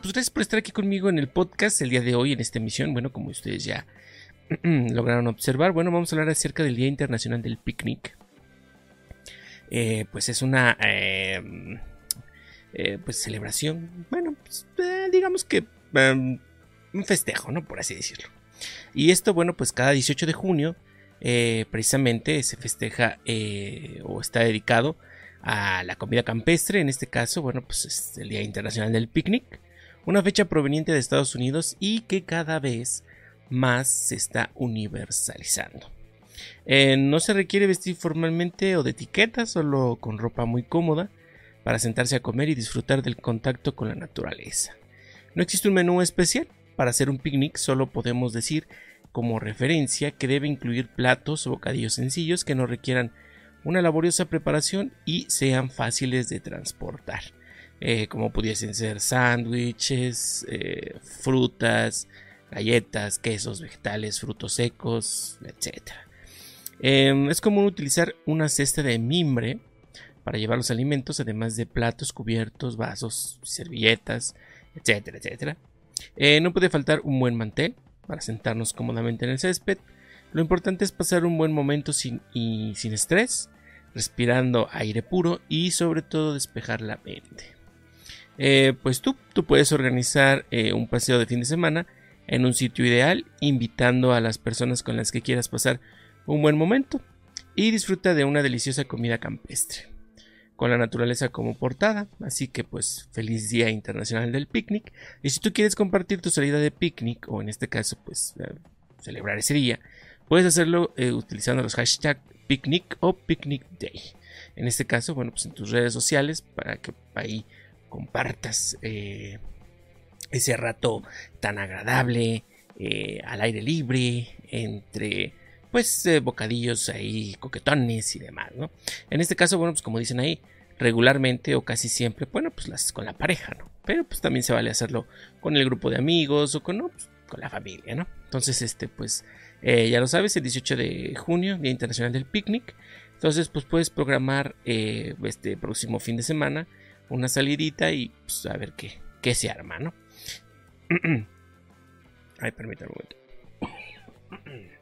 Pues gracias por estar aquí conmigo en el podcast el día de hoy, en esta emisión. Bueno, como ustedes ya lograron observar, bueno, vamos a hablar acerca del Día Internacional del Picnic. Eh, pues es una em, eh, pues celebración, bueno, pues, eh, digamos que em, un festejo, ¿no? Por así decirlo. Y esto, bueno, pues cada 18 de junio precisamente se festeja o está dedicado a la comida campestre, en este caso, bueno, pues es el Día Internacional del Picnic, una fecha proveniente de Estados Unidos y que cada vez más se está universalizando. Eh, no se requiere vestir formalmente o de etiqueta, solo con ropa muy cómoda para sentarse a comer y disfrutar del contacto con la naturaleza. No existe un menú especial. Para hacer un picnic solo podemos decir como referencia que debe incluir platos o bocadillos sencillos que no requieran una laboriosa preparación y sean fáciles de transportar, eh, como pudiesen ser sándwiches, eh, frutas, galletas, quesos, vegetales, frutos secos, etc. Em, es común utilizar una cesta de mimbre para llevar los alimentos, además de platos, cubiertos, vasos, servilletas, etcétera, etcétera. Eh, no puede faltar un buen mantel para sentarnos cómodamente en el césped. Lo importante es pasar un buen momento sin, y sin estrés, respirando aire puro y sobre todo despejar la mente. Eh, pues tú, tú puedes organizar eh, un paseo de fin de semana en un sitio ideal, invitando a las personas con las que quieras pasar un buen momento y disfruta de una deliciosa comida campestre, con la naturaleza como portada, así que pues feliz Día Internacional del Picnic, y si tú quieres compartir tu salida de picnic, o en este caso pues eh, celebrar ese día, puedes hacerlo eh, utilizando los hashtags picnic o picnic day. En este caso, bueno, pues en tus redes sociales para que ahí compartas eh, ese rato tan agradable al aire libre entre pues eh, bocadillos ahí coquetones y demás, ¿no? En este caso, bueno, pues como dicen ahí, regularmente o casi siempre, bueno, pues las con la pareja, ¿no? Pero pues también se vale hacerlo con el grupo de amigos o con, ¿no? Pues, con la familia, ¿no? Entonces, este, pues, eh, ya lo sabes, el 18 de junio, Día Internacional del Picnic. Entonces, pues puedes programar eh, este próximo fin de semana una salidita y pues a ver qué, qué se arma, ¿no? Ay, permítame un momento.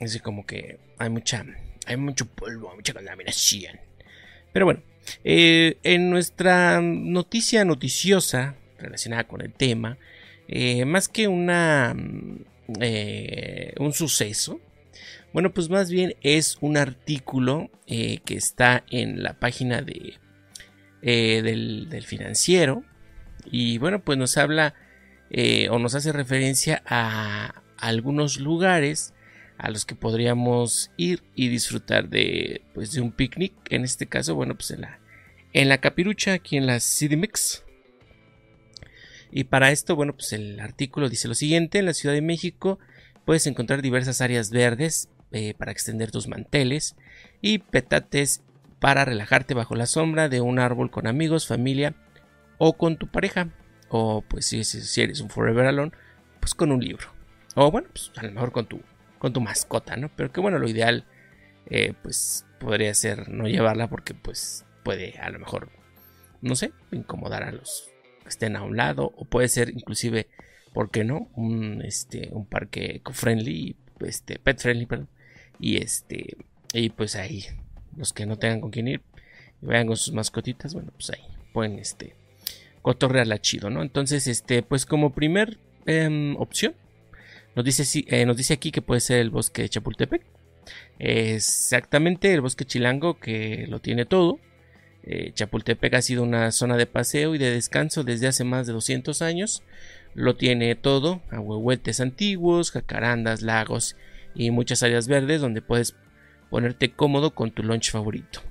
Así como que hay mucha, hay mucho polvo, mucha contaminación. Pero bueno, eh, en nuestra noticia noticiosa relacionada con el tema, eh, más que una, eh, un suceso, bueno, pues más bien es un artículo que está en la página de, del, financiero y bueno, pues nos habla o nos hace referencia a algunos lugares a los que podríamos ir y disfrutar de, pues, de un picnic. En este caso, bueno, pues en la, en la capirucha, aquí en la CDMX. Y para esto, bueno, pues el artículo dice lo siguiente: en la Ciudad de México puedes encontrar diversas áreas verdes eh, para extender tus manteles y petates para relajarte bajo la sombra de un árbol con amigos, familia o con tu pareja. O pues si, si eres un Forever Alone, pues con un libro. O bueno, pues a lo mejor con tu con tu mascota, ¿no? Pero que bueno, lo ideal, eh, pues podría ser no llevarla porque pues puede a lo mejor, no sé, incomodar a los que estén a un lado o puede ser inclusive, ¿por qué no? Un, este, un parque eco-friendly, este, pet-friendly, perdón. Y este, y pues ahí, los que no tengan con quién ir y vayan con sus mascotitas, bueno, pues ahí pueden, este, cotorrearla chido, ¿no? Entonces, este, pues como primer em, opción, nos dice, eh, nos dice aquí que puede ser el bosque de Chapultepec. Exactamente, el bosque chilango que lo tiene todo. Eh, Chapultepec ha sido una zona de paseo y de descanso desde hace más de 200 años. Lo tiene todo, ahuehuetes antiguos, jacarandas, lagos y muchas áreas verdes donde puedes ponerte cómodo con tu lunch favorito.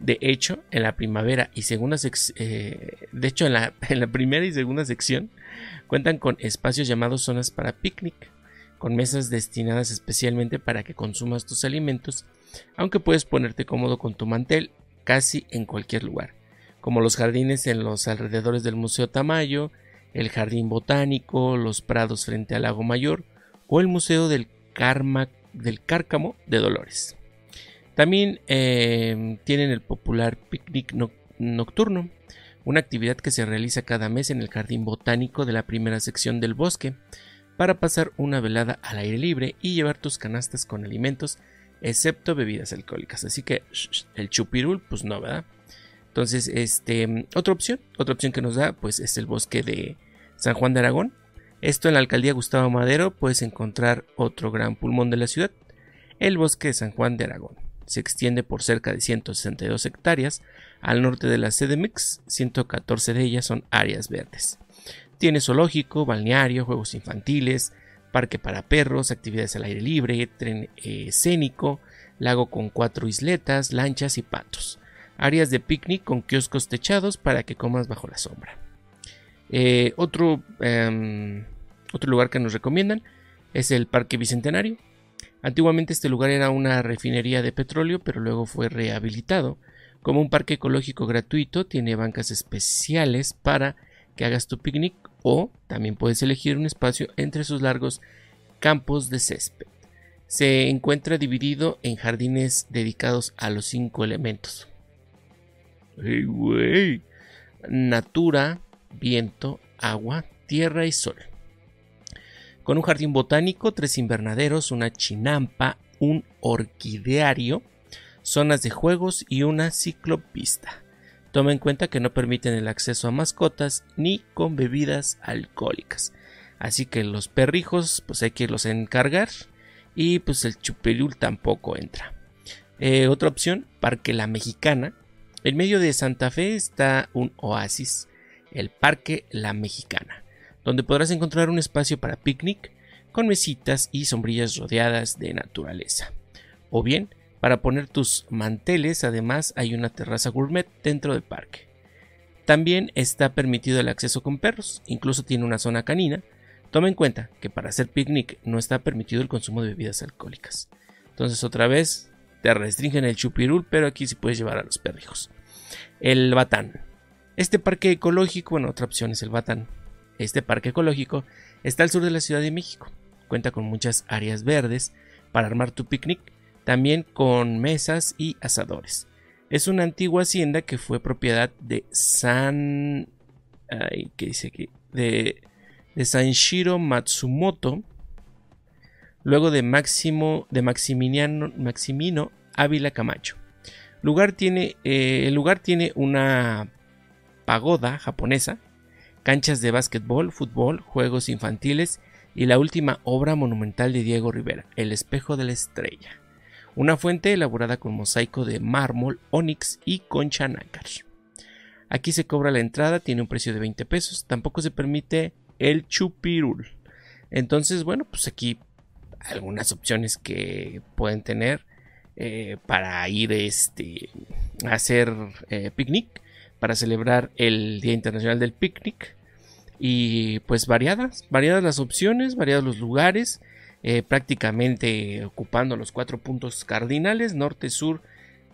De hecho, en la primavera y segunda eh, de hecho en la, primera y segunda sección Cuentan con espacios llamados zonas para picnic, con mesas destinadas especialmente para que consumas tus alimentos, aunque puedes ponerte cómodo con tu mantel casi en cualquier lugar, como los jardines en los alrededores del Museo Tamayo, el Jardín Botánico, los prados frente al Lago Mayor o el Museo del del Cárcamo de Dolores. También em, tienen el popular picnic nocturno, una actividad que se realiza cada mes en el jardín botánico de la primera sección del bosque, para pasar una velada al aire libre y llevar tus canastas con alimentos, excepto bebidas alcohólicas. Así que el chupirul, pues no, ¿verdad? Entonces, este, otra opción, otra opción que nos da, pues es el bosque de San Juan de Aragón. Esto en la alcaldía Gustavo Madero puedes encontrar otro gran pulmón de la ciudad, el bosque de San Juan de Aragón se extiende por cerca de 162 hectáreas. Al norte de la CDMX, 114 de ellas son áreas verdes. Tiene zoológico, balneario, juegos infantiles, parque para perros, actividades al aire libre, tren eh, escénico, lago con cuatro isletas, lanchas y patos. Áreas de picnic con kioscos techados para que comas bajo la sombra. Eh, otro, em, otro lugar que nos recomiendan es el Parque Bicentenario, Antiguamente este lugar era una refinería de petróleo, pero luego fue rehabilitado. Como un parque ecológico gratuito, tiene bancas especiales para que hagas tu picnic o también puedes elegir un espacio entre sus largos campos de césped. Se encuentra dividido en jardines dedicados a los cinco elementos. Natura, viento, agua, tierra y sol con un jardín botánico, tres invernaderos, una chinampa, un orquideario, zonas de juegos y una ciclopista. Toma en cuenta que no permiten el acceso a mascotas ni con bebidas alcohólicas. Así que los perrijos, pues hay que los encargar. Y pues el chupelul tampoco entra. Eh, otra opción, Parque La Mexicana. En medio de Santa Fe está un oasis, el Parque La Mexicana donde podrás encontrar un espacio para picnic con mesitas y sombrillas rodeadas de naturaleza. O bien, para poner tus manteles, además hay una terraza gourmet dentro del parque. También está permitido el acceso con perros, incluso tiene una zona canina. Toma en cuenta que para hacer picnic no está permitido el consumo de bebidas alcohólicas. Entonces otra vez te restringen el chupirul, pero aquí sí puedes llevar a los perrijos. El Batán. Este parque ecológico, bueno, otra opción es el Batán. Este parque ecológico está al sur de la Ciudad de México. Cuenta con muchas áreas verdes para armar tu picnic, también con mesas y asadores. Es una antigua hacienda que fue propiedad de San. Ay, ¿qué dice aquí? De, de Sanshiro Matsumoto. Luego de Máximo. de Maximiliano, Maximino Ávila Camacho. Eh, el lugar tiene una pagoda japonesa canchas de básquetbol, fútbol, juegos infantiles y la última obra monumental de Diego Rivera, El espejo de la estrella, una fuente elaborada con mosaico de mármol, onix y concha nácar. Aquí se cobra la entrada, tiene un precio de 20 pesos, tampoco se permite el chupirul. Entonces, bueno, pues aquí algunas opciones que pueden tener eh, para ir este, a hacer eh, picnic, para celebrar el Día Internacional del Picnic y pues variadas, variadas las opciones, variados los lugares, eh, prácticamente ocupando los cuatro puntos cardinales, norte, sur,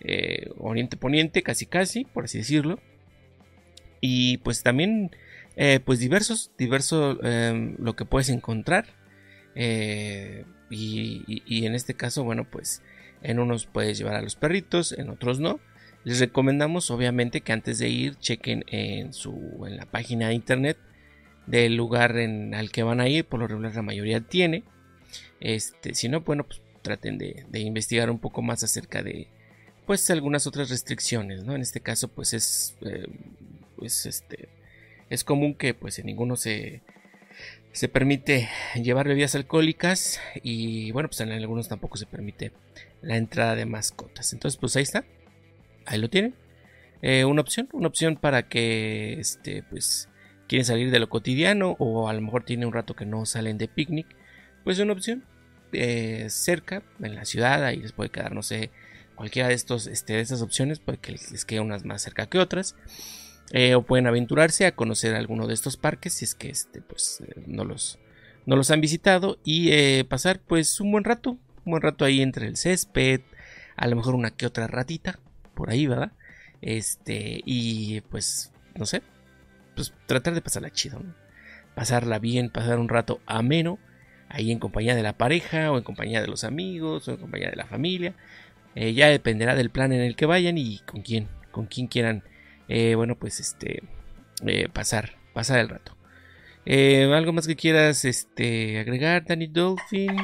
eh, oriente, poniente, casi casi, por así decirlo. Y pues también, eh, pues diversos, diverso em, lo que puedes encontrar. Y, y, en este caso, bueno, pues en unos puedes llevar a los perritos, en otros no. Les recomendamos obviamente que antes de ir chequen en, su, en la página de internet del lugar en, al que van a ir, por lo regular la mayoría tiene. Este, si no, bueno, pues traten de, investigar un poco más acerca de pues algunas otras restricciones, ¿no? En este caso, pues es eh, pues este es común que pues en ninguno se se permite llevar bebidas alcohólicas y bueno, pues en algunos tampoco se permite la entrada de mascotas. Entonces, pues ahí está. Ahí lo tienen. Eh, una opción, una opción para que este pues quieren salir de lo cotidiano o a lo mejor tiene un rato que no salen de picnic, pues es una opción eh, cerca, en la ciudad, ahí les puede quedar, no sé, cualquiera de, estos, este, de estas opciones, puede que les quede unas más cerca que otras. Eh, o pueden aventurarse a conocer alguno de estos parques si es que este, pues, eh, no, los, no los han visitado y pasar pues un buen rato, un buen rato ahí entre el césped, a lo mejor una que otra ratita, por ahí, ¿verdad? Este, y pues, no sé, pues tratar de pasarla chido. Pasarla bien, pasar un rato ameno ahí en compañía de la pareja o en compañía de los amigos o en compañía de la familia. Eh, ya dependerá del plan en el que vayan y con quién, con quién quieran, eh, bueno, pues este, eh, pasar, pasar el rato. ¿Algo más que quieras este, agregar, Danny Dolphin?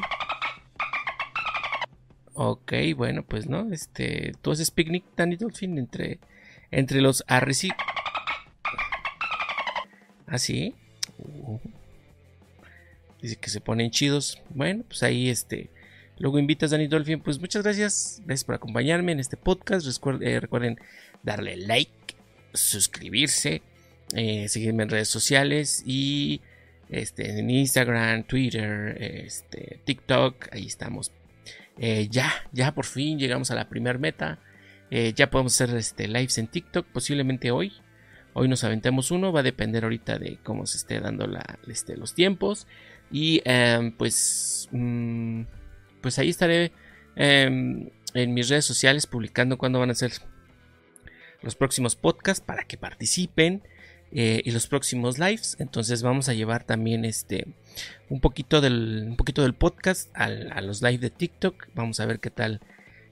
Ok, bueno, pues no, este, tú haces picnic, Danny Dolphin, entre, entre los arrecifes. ¿Ah, sí? Uh. Dice que se ponen chidos. Bueno, pues ahí este. Luego invitas a Danny Dolphin. Pues muchas gracias. Gracias por acompañarme en este podcast. Eh, recuerden, darle like, suscribirse, eh, seguirme en redes sociales y este, en Instagram, Twitter, este, TikTok. Ahí estamos. Eh, ya, ya por fin llegamos a la primera meta. ya podemos hacer este, lives en TikTok, posiblemente hoy. Hoy nos aventemos uno, va a depender ahorita de cómo se esté dando este, los tiempos. Y em, pues, mm, pues ahí estaré em, en mis redes sociales publicando cuándo van a ser los próximos podcasts para que participen. Eh, y los próximos lives. Entonces vamos a llevar también este un poquito del, un poquito del podcast a los lives de TikTok. Vamos a ver qué tal,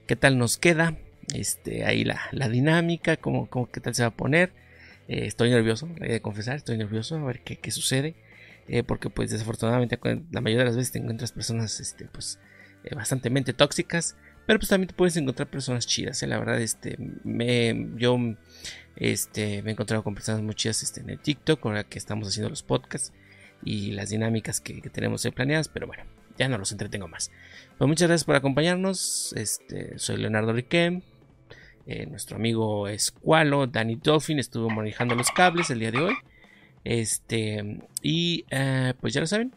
qué tal nos queda. Este, ahí la, la dinámica, cómo, cómo, qué tal se va a poner. Eh, estoy nervioso, hay de confesar, estoy nervioso a ver qué, qué sucede. Eh, porque pues desafortunadamente la mayoría de las veces te encuentras personas este, pues eh, bastante tóxicas, pero pues también te puedes encontrar personas chidas, la verdad, este, me, yo este, me he encontrado con personas muy chidas este, en el TikTok, con la que estamos haciendo los podcasts y las dinámicas que, tenemos planeadas, pero bueno, ya no los entretengo más. Pues muchas gracias por acompañarnos, este, soy Leonardo Riquem, nuestro amigo Escualo, Danny Dolphin, estuvo manejando los cables el día de hoy. Este, y eh, pues ya lo saben,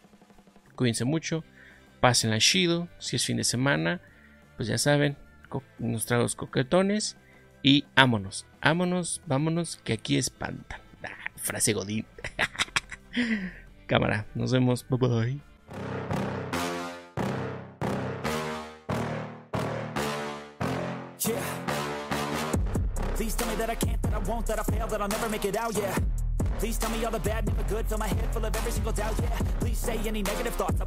cuídense mucho, pasen la chido, si es fin de semana, pues ya saben, unos tragos coquetones y ámonos, ámonos, vámonos, que aquí espantan. Ah, frase Godín. Cámara, nos vemos, bye bye. that I can't, that I won't, that I fail, that I'll never make it out, yeah. Please tell me all the bad, never good. Fill my head full of every single doubt, yeah. Please say any negative thoughts.